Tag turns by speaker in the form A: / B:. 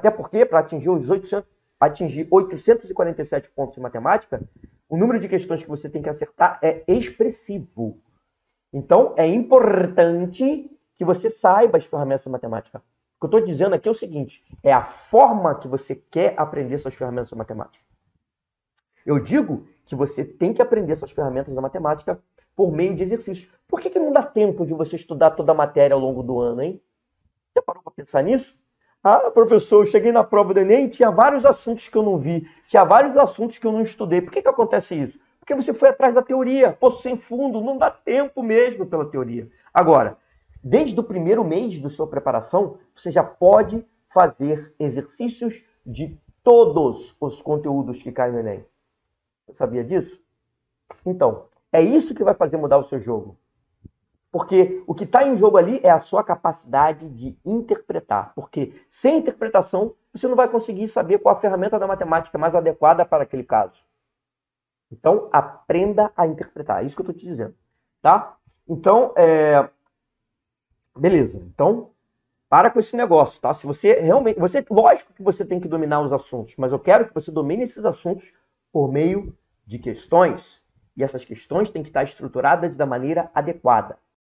A: Até porque, para atingir os 800, atingir 847 pontos em matemática, o número de questões que você tem que acertar é expressivo. Então, é importante que você saiba as ferramentas de matemática. O que eu estou dizendo aqui é o seguinte: é a forma que você quer aprender essas ferramentas de matemática. Eu digo que você tem que aprender essas ferramentas da matemática por meio de exercícios. Por que, que não dá tempo de você estudar toda a matéria ao longo do ano, hein? Já parou para pensar nisso? Ah, professor, eu cheguei na prova do Enem tinha vários assuntos que eu não vi, tinha vários assuntos que eu não estudei. Por que, que acontece isso? Porque você foi atrás da teoria. Poço sem fundo, não dá tempo mesmo pela teoria. Agora, desde o primeiro mês da sua preparação, você já pode fazer exercícios de todos os conteúdos que caem no Enem. Você sabia disso? Então, é isso que vai fazer mudar o seu jogo. Porque o que está em jogo ali é a sua capacidade de interpretar. Porque sem interpretação, você não vai conseguir saber qual a ferramenta da matemática mais adequada para aquele caso. Então, aprenda a interpretar. É isso que eu estou te dizendo. Tá? Então, é... beleza. Então, para com esse negócio, tá? Se você realmente. Você, lógico que você tem que dominar os assuntos, mas eu quero que você domine esses assuntos por meio de questões. E essas questões têm que estar estruturadas da maneira adequada.